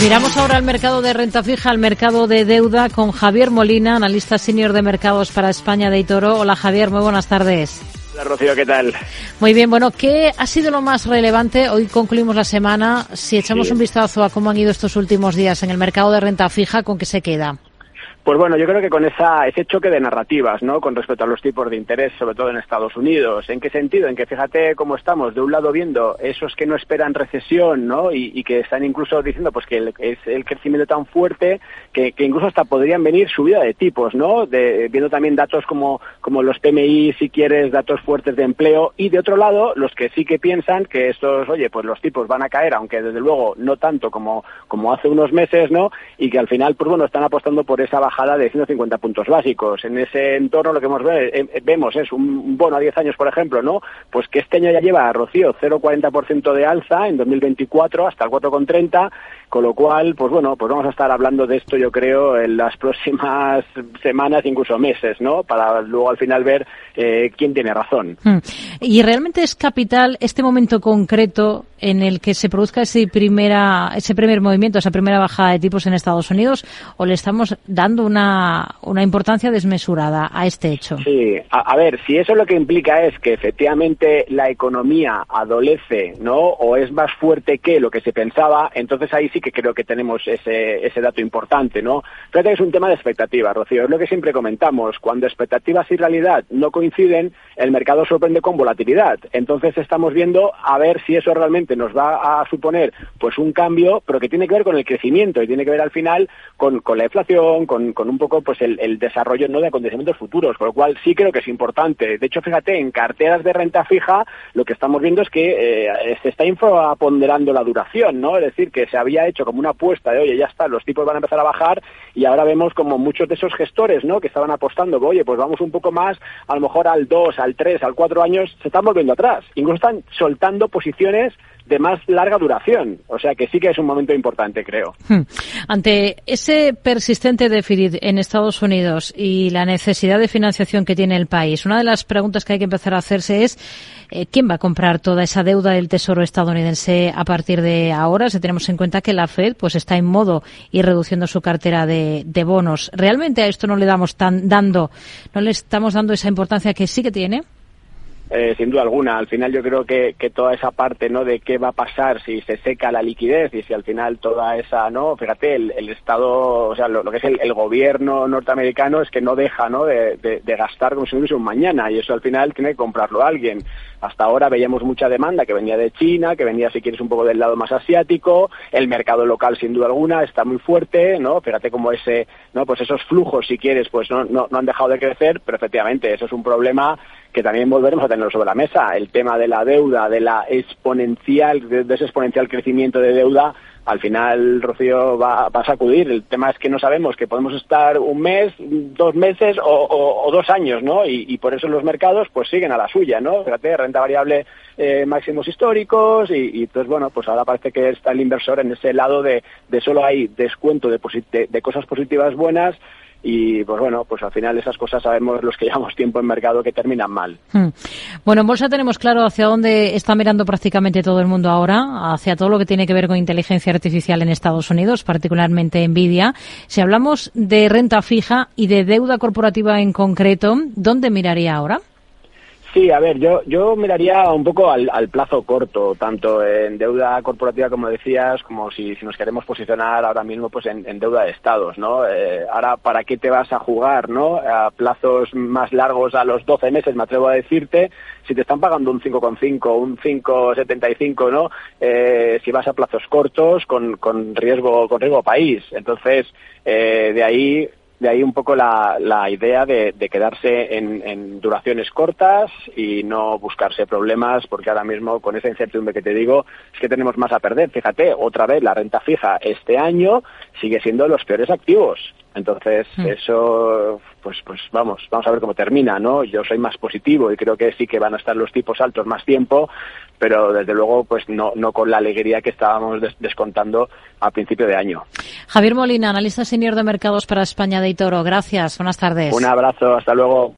Miramos ahora al mercado de renta fija, al mercado de deuda con Javier Molina, analista senior de mercados para España de Itoro. Hola Javier, muy buenas tardes. Hola Rocío, ¿qué tal? Muy bien, bueno, ¿qué ha sido lo más relevante? Hoy concluimos la semana. Si echamos un vistazo a cómo han ido estos últimos días en el mercado de renta fija, ¿con qué se queda? Pues bueno, yo creo que con esa, ese choque de narrativas, ¿no? Con respecto a los tipos de interés, sobre todo en Estados Unidos. ¿En qué sentido? En que fíjate cómo estamos, de un lado viendo esos que no esperan recesión, ¿no? Y, que están incluso diciendo pues que es el crecimiento tan fuerte que, incluso hasta podrían venir subida de tipos, ¿no? De, viendo también datos como, como los PMI, si quieres, datos fuertes de empleo. Y de otro lado, los que sí que piensan que estos, oye, pues los tipos van a caer, aunque desde luego no tanto como, como hace unos meses, ¿no? Y que al final, pues bueno, están apostando por esa baja de 150 puntos básicos. En ese entorno lo que hemos eh, vemos es un bono a 10 años, por ejemplo, ¿no? Pues que este año ya lleva, Rocío, 0,40% de alza en 2024 hasta el 4,30 con lo cual, pues bueno, pues vamos a estar hablando de esto, yo creo, en las próximas semanas, incluso meses, ¿no? Para luego al final ver eh, quién tiene razón. Hmm. ¿Y realmente es capital este momento concreto en el que se produzca ese, primera, ese primer movimiento, esa primera bajada de tipos en Estados Unidos, o le estamos dando una, una importancia desmesurada a este hecho? Sí, a, ver, si eso lo que implica es que efectivamente la economía adolece, ¿no? O es más fuerte que lo que se pensaba, entonces ahí sí que creo que tenemos ese, ese dato importante, ¿no? Fíjate que es un tema de expectativas, Rocío, es lo que siempre comentamos, cuando expectativas y realidad no coinciden, el mercado sorprende con volatilidad, entonces estamos viendo a ver si eso realmente nos va a suponer pues un cambio, pero que tiene que ver con el crecimiento y tiene que ver al final con, con la inflación, con, con, un poco pues el, desarrollo no de acontecimientos futuros, con lo cual sí creo que es importante. De hecho, fíjate, en carteras de renta fija lo que estamos viendo es que eh, se está infraponderando la duración, ¿no? Es decir, que se había hecho como una apuesta de, oye, ya está, los tipos van a empezar a bajar y ahora vemos como muchos de esos gestores, ¿no? Que estaban apostando, oye, pues vamos un poco más, a lo mejor al 2, al 3, al 4 años, se están volviendo atrás. Incluso están soltando posiciones de más larga duración. O sea que sí que es un momento importante, creo. Hmm. Ante ese persistente déficit en Estados Unidos y la necesidad de financiación que tiene el país, una de las preguntas que hay que empezar a hacerse es eh, quién va a comprar toda esa deuda del Tesoro estadounidense a partir de ahora, si tenemos en cuenta que la Fed pues está en modo y reduciendo su cartera de, de bonos. ¿Realmente a esto no le damos tan dando, no le estamos dando esa importancia que sí que tiene? Eh, sin duda alguna. Al final yo creo que, que, toda esa parte, ¿no? De qué va a pasar si se seca la liquidez y si al final toda esa, ¿no? Fíjate, el, el Estado, o sea, lo, que es el, gobierno norteamericano es que no deja, ¿no? De, de, gastar como si no hubiese un mañana y eso al final tiene que comprarlo alguien. Hasta ahora veíamos mucha demanda que venía de China, que venía, si quieres, un poco del lado más asiático. El mercado local, sin duda alguna, está muy fuerte, ¿no? Fíjate como ese, ¿no? Pues esos flujos, si quieres, pues no, no, no han dejado de crecer, pero efectivamente eso es un problema que también volveremos a tenerlo sobre la mesa. El tema de la deuda, de la exponencial, de, ese exponencial crecimiento de deuda, al final, Rocío, va, a sacudir. El tema es que no sabemos que podemos estar un mes, dos meses o, dos años, ¿no? Y, por eso los mercados pues siguen a la suya, ¿no? Fíjate, renta variable eh, máximos históricos y, y, pues bueno, pues ahora parece que está el inversor en ese lado de, de solo hay descuento de, de cosas positivas buenas y pues bueno, pues al final esas cosas sabemos los que llevamos tiempo en mercado que terminan mal. Hmm. Bueno, en bolsa tenemos claro hacia dónde está mirando prácticamente todo el mundo ahora, hacia todo lo que tiene que ver con inteligencia artificial en Estados Unidos, particularmente Nvidia. Si hablamos de renta fija y de deuda corporativa en concreto, ¿dónde miraría ahora? Sí, a ver, yo, yo miraría un poco al, plazo corto, tanto en deuda corporativa, como decías, como si, si nos queremos posicionar ahora mismo pues en, deuda de estados, ¿no? Eh, ahora, ¿para qué te vas a jugar, no? A plazos más largos, a los 12 meses, me atrevo a decirte, si te están pagando un 5,5, un 5,75, ¿no? Eh, si vas a plazos cortos con, con riesgo, con riesgo país. Entonces, eh, de ahí de ahí un poco la, la idea de, de quedarse en, en, duraciones cortas y no buscarse problemas, porque ahora mismo con esa incertidumbre que te digo, es que tenemos más a perder. Fíjate, otra vez la renta fija este año sigue siendo los peores activos. Entonces, hmm. eso, pues, pues vamos, vamos a ver cómo termina, ¿no? Yo soy más positivo y creo que sí que van a estar los tipos altos más tiempo, pero desde luego, pues no, no con la alegría que estábamos descontando a principio de año. Javier Molina, analista senior de mercados para España de Itoro. Gracias, buenas tardes. Un abrazo, hasta luego.